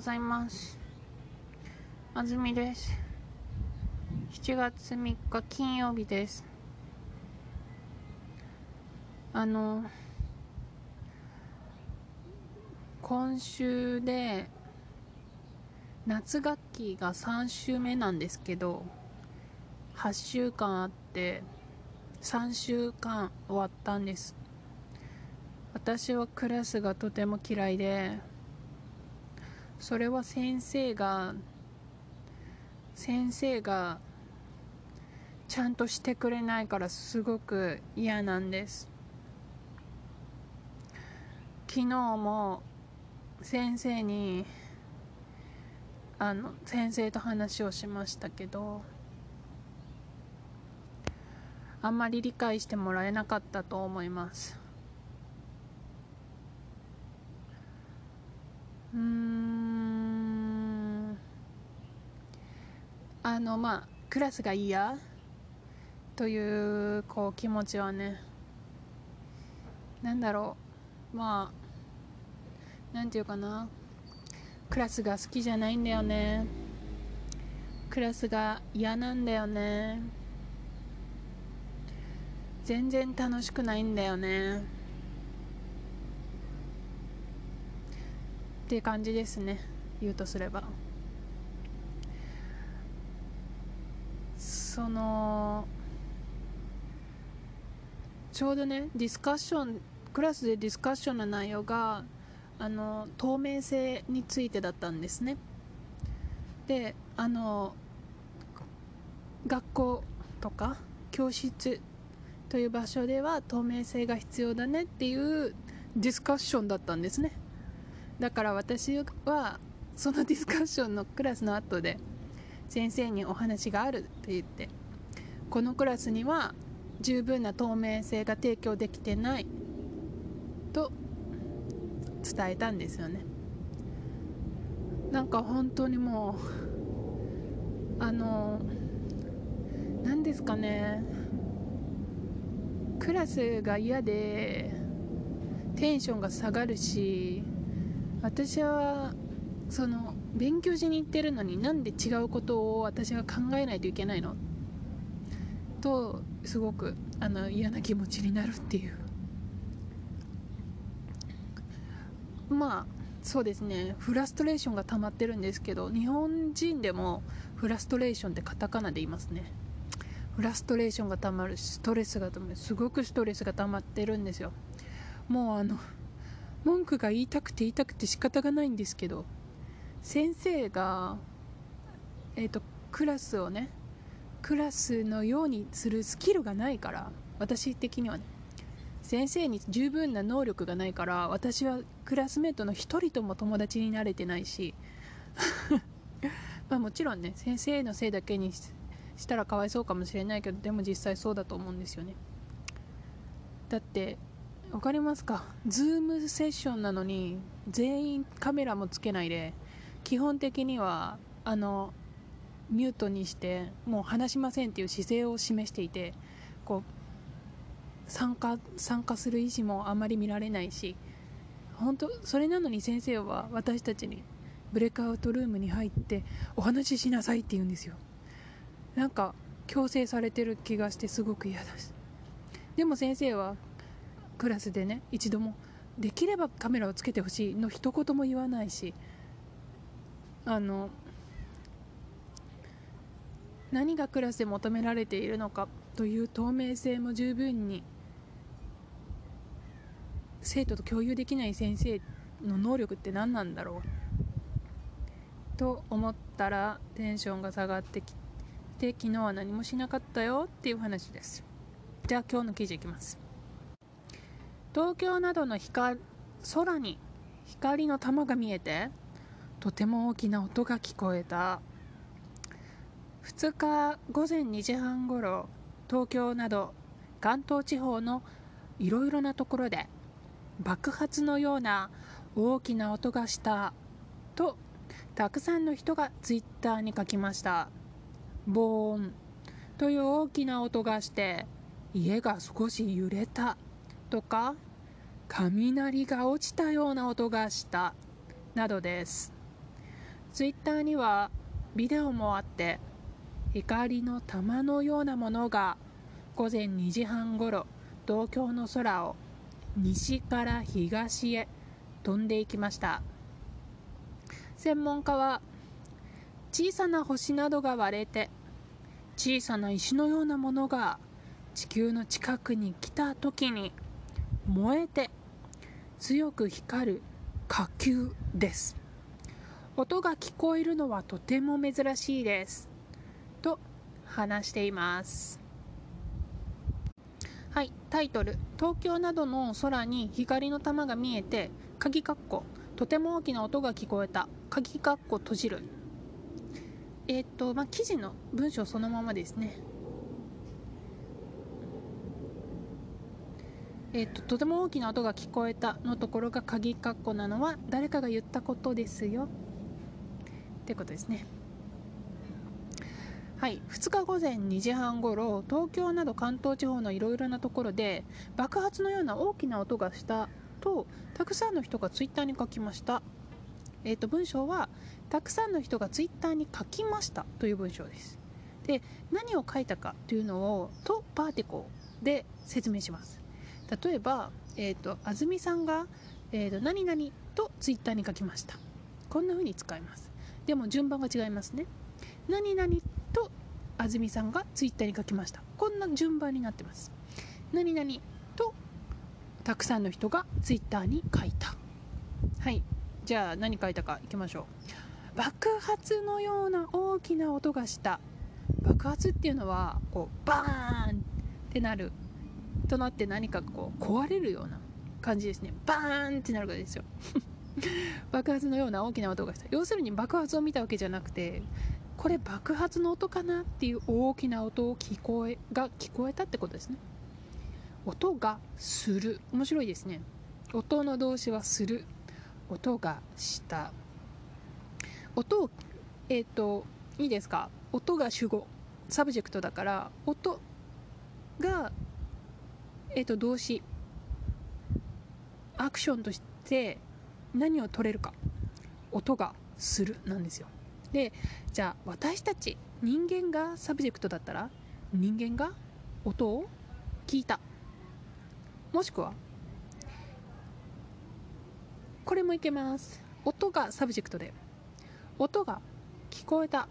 ございます。あずみです。7月3日金曜日です。あの今週で夏学期が3週目なんですけど8週間あって3週間終わったんです。私はクラスがとても嫌いでそれは先生が先生がちゃんとしてくれないからすごく嫌なんです。昨日も先生にあの先生と話をしましたけどあんまり理解してもらえなかったと思います。うん。あのまあクラスが嫌というこう気持ちはねなんだろう。まあなんていうかな。クラスが好きじゃないんだよね。クラスが嫌なんだよね。全然楽しくないんだよね。っていう感じですね。言うとすれば。そのちょうどねディスカッションクラスでディスカッションの内容があの透明性についてだったんですね。であの学校とか教室という場所では透明性が必要だねっていうディスカッションだったんですね。だから私はそのディスカッションのクラスの後で先生にお話があるって言ってこのクラスには十分な透明性が提供できてないと伝えたんですよね。なんか本当にもうあの何ですかね。クラスが嫌でテンションが下がるし私はその勉強しに行ってるのになんで違うことを私が考えないといけないのとすごくあの嫌な気持ちになるっていう。まあそうですね。フラストレーションが溜まってるんですけど日本人でもフラストレーションってカタカナで言いますね。フラストレーションが溜まるストレスが溜まる。すごくストレスが溜まってるんですよ。もうあの文句が言いたくて言いたくて仕方がないんですけど先生がえっ、ー、とクラスをねクラスのようにするスキルがないから私的にはね先生に十分な能力がないから私はクラスメートの一人とも友達になれてないし まあもちろんね先生のせいだけにしたらかわいそうかもしれないけどでも実際そうだと思うんですよね。だって分かりますか？ズームセッションなのに全員カメラもつけないで基本的にはあのミュートにしてもう話しませんっていう姿勢を示していてこう参加参加する意思もあまり見られないし本当それなのに先生は私たちにブレイクアウトルームに入ってお話ししなさいって言うんですよ。なんか強制されてる気がしてすごく嫌だし。でも先生はクラスでね一度もできればカメラをつけてほしいの一言も言わないしあの何がクラスで求められているのかという透明性も十分に生徒と共有できない先生の能力って何なんだろう？と思ったらテンションが下がってきて昨日は何もしなかったよっていう話です。じゃあ今日の記事いきます。東京などの光空に光の玉が見えてとても大きな音が聞こえた。2日午前2時半ごろ東京など関東地方のいろいろなところで爆発のような大きな音がしたとたくさんの人がツイッターに書きました。ボーン。という大きな音がして家が少し揺れた。とか雷が落ちたような音がした。などです。ツイッターにはビデオもあって光の玉のようなものが午前2時半ごろ東京の空を西から東へ飛んでいきました。専門家は小さな星などが割れて小さな石のようなものが地球の近くに来た時に燃えて強く光る火球です。音が聞こえるのはとても珍しいです。話しています。はいタイトル。東京などの空に光の玉が見えて鍵括弧。とても大きな音が聞こえた。鍵括弧閉じる。えっ、とまあ記事の文章そのままですね。えっ、ととても大きな音が聞こえた。のところが鍵括弧なのは誰かが言ったことですよ。ってことですね。はい。2日午前2時半ごろ東京など関東地方のいろいろなところで爆発のような大きな音がしたとたくさんの人がツイッターに書きました。えっ、と文章はたくさんの人がツイッターに書きましたという文章です。で何を書いたかというのをとパーティコで説明します。例えば、えーと、安住さんが、えーと、何々とツイッターに書きました。こんな風に使います。でも順番が違いますね。何々安住さんがツイッターに書きました。こんな順番になってます。何々とたくさんの人がツイッターに書いた。はい。じゃあ何書いたかいきましょう。爆発のような大きな音がした。爆発っていうのはこうバーンってなる。となって何かこう壊れるような感じですね。バーンってなるからですよ。爆発のような大きな音がした。要するに爆発を見たわけじゃなくてこれ爆発の音かなっていう大きな音を聞こえが聞こえたってことですね。音がする。面白いですね。音の動詞はする。音がした。音をえっ、ー、といいですか？音が主語。 subject だから音がえっ、ー、と動詞。アクションとして何を取れるか。音がするなんですよ。でじゃあ私たち人間が subject だったら人間が音を聞いた。もしくはこれもいけます。音が subject で音が聞こえた。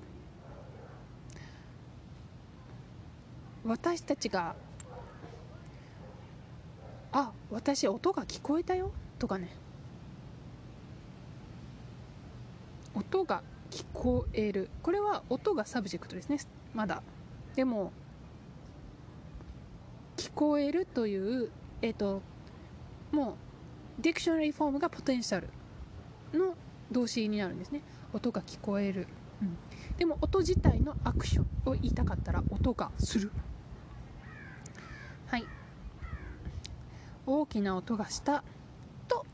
私たちがあ私音が聞こえたよ。とかね。音が聞こえる。これは音が subject ですね。まだ。でも聞こえるというえっ、ー、ともう dictionary form が potential の動詞になるんですね。音が聞こえる、うん、でも音自体のアクションを言いたかったら音がする。はい。大きな音がしたと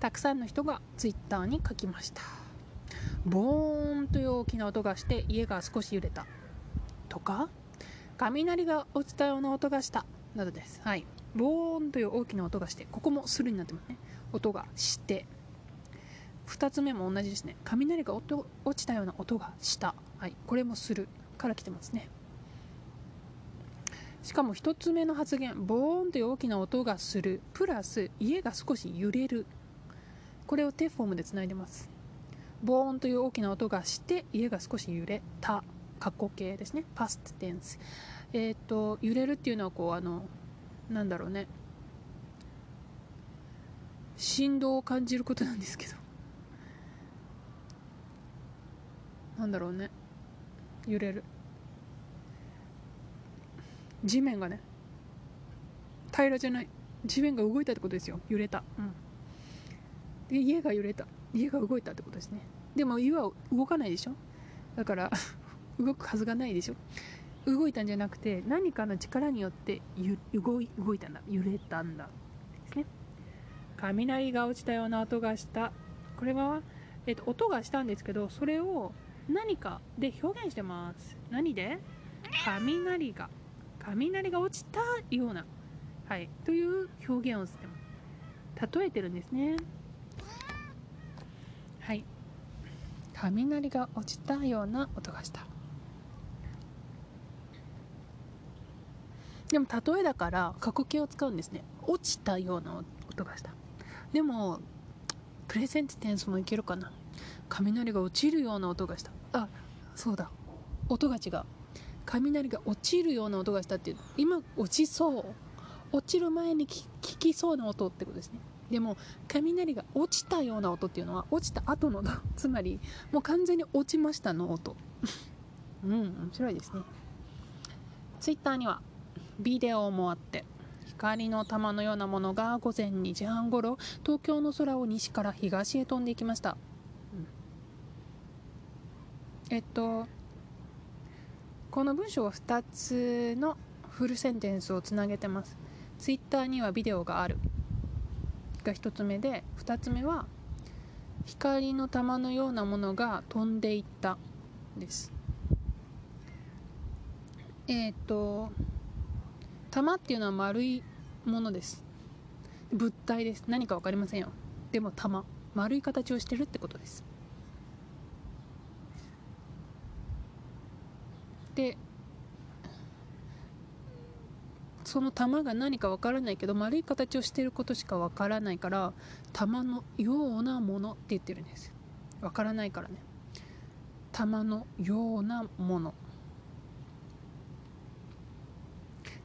たくさんの人がツイッターに書きました。ボーンという大きな音がして家が少し揺れたとか雷が落ちたような音がしたなどです。はい。ボーンという大きな音がしてここもするになってますね。音がして。2つ目も同じですね。雷が落ちたような音がした。はい。これもするから来てますね。しかも1つ目の発言ボーンという大きな音がする。プラス家が少し揺れる。これをテフォームでつないでます。ボーンという大きな音がして家が少し揺れた。過去形ですね。パストテンスえっ、と揺れるっていうのはこうあのなんだろうね。振動を感じることなんですけど。なんだろうね。揺れる。地面がね。平らじゃない。地面が動いたってことですよ。揺れた。うん。で家が揺れた。家が動いたってことですね。でも家は動かないでしょ？だから 動くはずがないでしょ？動いたんじゃなくて何かの力によって動い動いたんだ。揺れたんだ。ですね。雷が落ちたような音がした。これは、えっと、音がしたんですけどそれを何かで表現してます。何で？雷が。雷が落ちたような、はい、という表現をしてます。例えてるんですね。はい。雷が落ちたような音がした。でも例えだから過去形を使うんですね。落ちたような音がした。でもプレゼントテンスもいけるかな。雷が落ちるような音がした。あそうだ。音が違う。雷が落ちるような音がしたっていう。今落ちそう。落ちる前に聞きそうな音ってことですね。でも雷が落ちたような音っていうのは落ちた後の つまりもう完全に落ちましたの音。うん面白いですね。ツイッターにはビデオもあって光の玉のようなものが午前2時半ごろ東京の空を西から東へ飛んでいきました、うん、えっとこの文章は2つのフルセンテンスをつなげてます。ツイッターにはビデオがある。が1つ目で2つ目は光の玉のようなものが飛んでいったです。えっ、と玉っていうのは丸いものです。物体です。何か分かりませんよ。でも玉。丸い形をしてるってことです。でその玉が何かわからないけど丸い形をしていることしかわからないから玉のようなものって言ってるんです。わからないからね。玉のようなもの。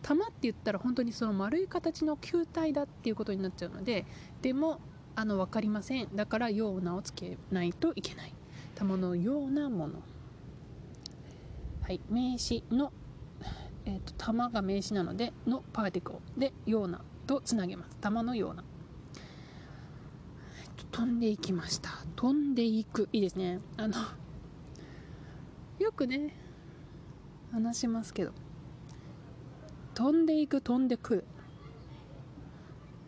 玉って言ったら本当にその丸い形の球体だっていうことになっちゃうのででもあの分かりません。だからようなをつけないといけない。玉のようなもの。はい。名詞のえーと、玉が名詞なのでのパーティクルでようなとつなげます。玉のような、えー、飛んでいきました。飛んでいく。いいですね。あのよくね話しますけど。飛んでいく飛んでく。る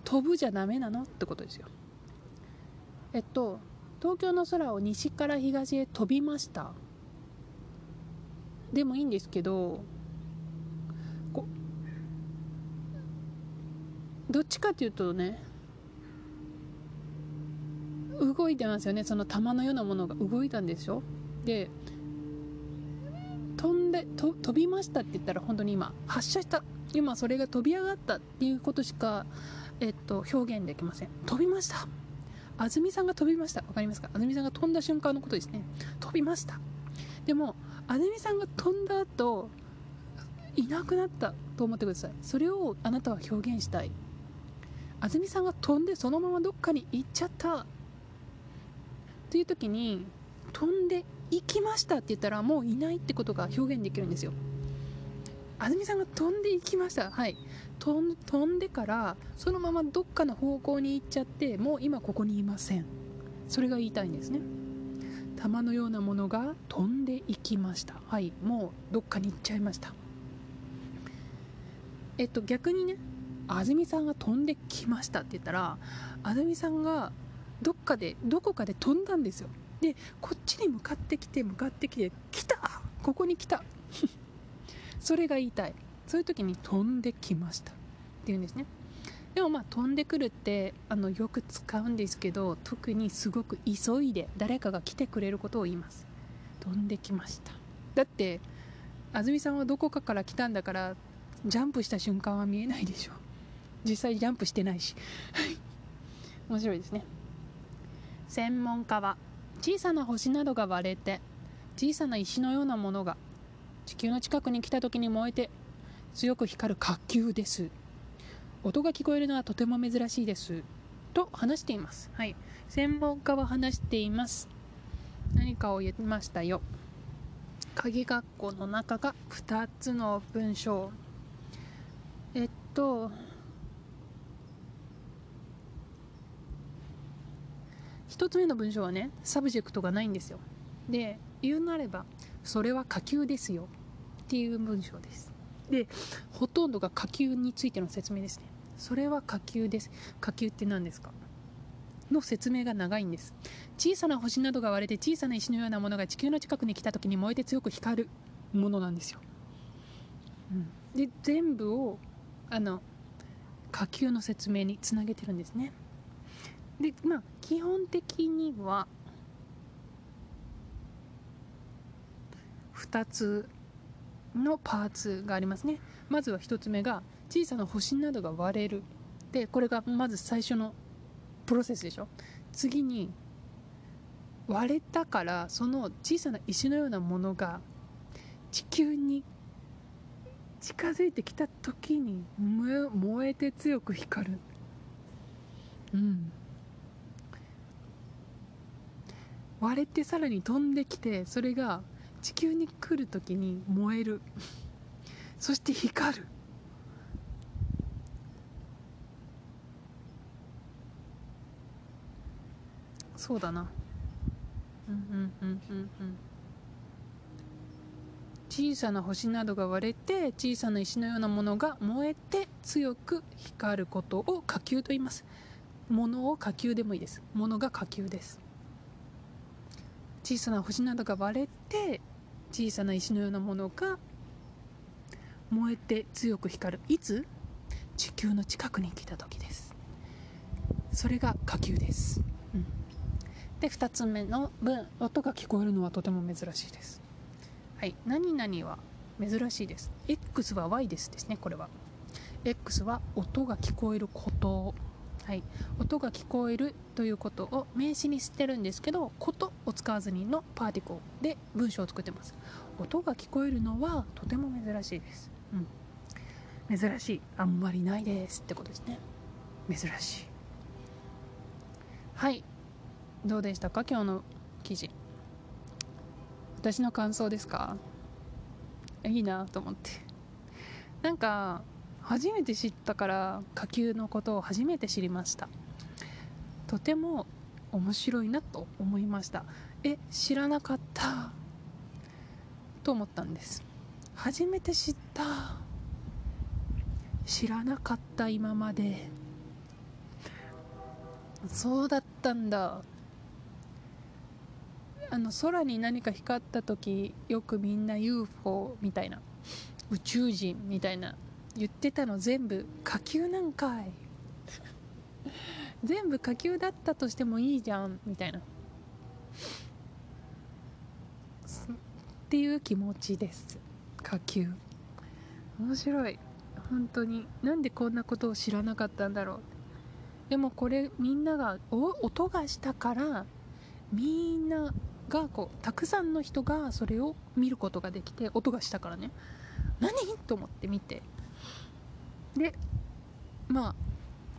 飛ぶじゃダメなのってことですよ。えっと東京の空を西から東へ飛びました。でもいいんですけどどっちかっていうとね動いてますよね。その玉のようなものが動いたんでしょ？で飛んで飛びましたって言ったら本当に今発射した。今それが飛び上がったっていうことしか、えっと、表現できません。飛びました。安住さんが飛びました。分かりますか？安住さんが飛んだ瞬間のことですね。飛びました。でも安住さんが飛んだ後いなくなったと思ってください。それをあなたは表現したい。安住さんが飛んでそのままどっかに行っちゃった。っていう時に飛んで行きましたって言ったらもういないってことが表現できるんですよ。安住さんが飛んで行きました。はい。飛んでからそのままどっかの方向に行っちゃってもう今ここにいません。それが言いたいんですね。玉のようなものが飛んでいきました。はい。もうどっかに行っちゃいました。えっと逆にね安住さんが飛んできましたって言ったら安住さんがどっかでどこかで飛んだんですよ。でこっちに向かってきて向かってきて来た！ここに来た！それが言いたい。そういう時に飛んできました。っていうんですね。でもまあ飛んでくるってあのよく使うんですけど特にすごく急いで誰かが来てくれることを言います。飛んできました。だって安住さんはどこかから来たんだからジャンプした瞬間は見えないでしょ。実際ジャンプしてないし。面白いですね。専門家は小さな星などが割れて小さな石のようなものが地球の近くに来た時に燃えて強く光る火球です。音が聞こえるのはとても珍しいです。と話しています。はい。専門家は話しています。何かを言いましたよ。鍵括弧の中が2つの文章。えっと1つ目の文章はね subject がないんですよ。で言うなればそれは火球ですよ。っていう文章です。でほとんどが火球についての説明ですね。それは火球です。火球って何ですか？の説明が長いんです。小さな星などが割れて小さな石のようなものが地球の近くに来た時に燃えて強く光るものなんですよ、うん、で全部をあの火球の説明につなげてるんですね。でまあ基本的には2つのパーツがありますね。まずは1つ目が小さな星などが割れる。でこれがまず最初のプロセスでしょ。次に割れたからその小さな石のようなものが地球に近づいてきた時に燃えて強く光る。うん。割れてさらに飛んできてそれが地球に来る時に燃える。そして光る。そうだな。うんうんうんうんうん。小さな星などが割れて小さな石のようなものが燃えて強く光ることを火球と言います。物を火球でもいいです。物が火球です。小さな星などが割れて小さな石のようなものが燃えて強く光る。いつ？地球の近くに来た時です。それが火球です、うん、で2つ目の文音が聞こえるのはとても珍しいです。はい。何々は珍しいです。X は Y ですですねこれは。X は音が聞こえること。はい、音が聞こえるということを名詞にしてるんですけど「こと」を使わずにのパーティコで文章を作ってます。音が聞こえるのはとても珍しいです、うん、珍しい。あんまりないですってことですね。珍しい。はい。どうでしたか？今日の記事。私の感想ですか？いいなと思って。なんか初めて知ったから火球のことを初めて知りました。とても面白いなと思いました。え知らなかった。と思ったんです。初めて知った。知らなかった今まで。そうだったんだ。あの空に何か光った時よくみんな UFO みたいな。宇宙人みたいな。言ってたの全部火球なんかい。全部火球だったとしてもいいじゃんみたいな。っていう気持ちです。火球面白い。本当に。なんでこんなことを知らなかったんだろう。でもこれみんなが音がしたからみんながこうたくさんの人がそれを見ることができて音がしたからね。何？と思って見て。でまあ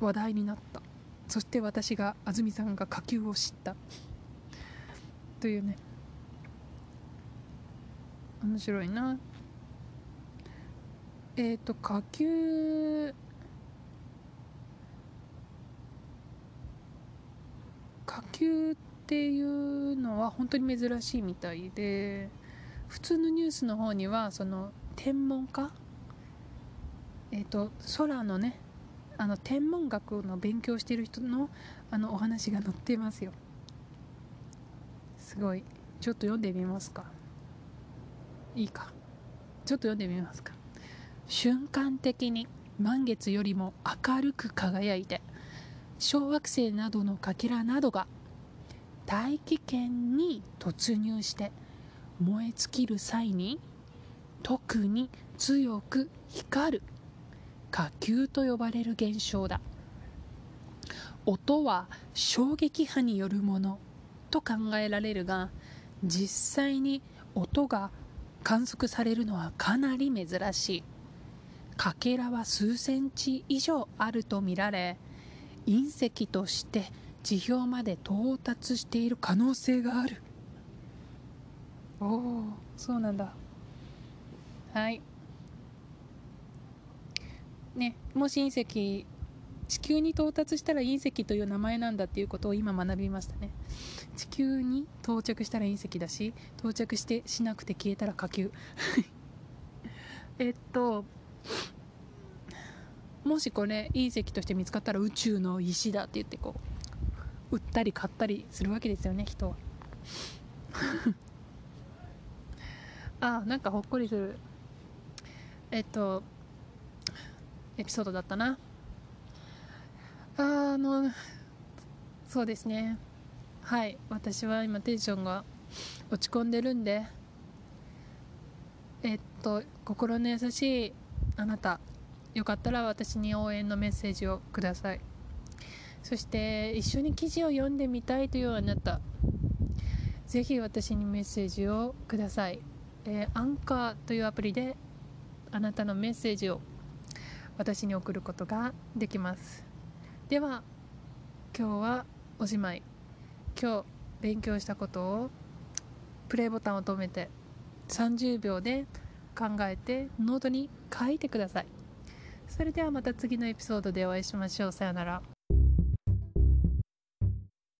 話題になった。そして私が安住さんが火球を知った。というね。面白いな。えっ、ー、と火球火球っていうのは本当に珍しいみたいで普通のニュースの方にはその天文家えーと、空のねあの天文学の勉強してる人のあのお話が載っていますよ。すごい。ちょっと読んでみますか。いいか。ちょっと読んでみますか。瞬間的に満月よりも明るく輝いて小惑星などのかけらなどが大気圏に突入して燃え尽きる際に特に強く光る。火球と呼ばれる現象だ。音は衝撃波によるものと考えられるが実際に音が観測されるのはかなり珍しい。かけらは数センチ以上あるとみられ隕石として地表まで到達している可能性がある。おおそうなんだ。はいね、もし隕石地球に到達したら隕石という名前なんだっていうことを今学びましたね。地球に到着したら隕石だし到着してしなくて消えたら火球。えっともしこれ隕石として見つかったら宇宙の石だって言ってこう売ったり買ったりするわけですよね人は。あなんかほっこりする。えっとエピソードだったな。あのそうですね。はい。私は今テンションが落ち込んでるんでえっと心の優しいあなた。よかったら私に応援のメッセージをください。そして一緒に記事を読んでみたいというあなた。ぜひ私にメッセージをください、えー、アンカーというアプリであなたのメッセージを私に送ることができます。では今日はおしまい。今日勉強したことをプレイボタンを止めて30秒で考えてノートに書いてください。それではまた次のエピソードでお会いしましょう。さよなら。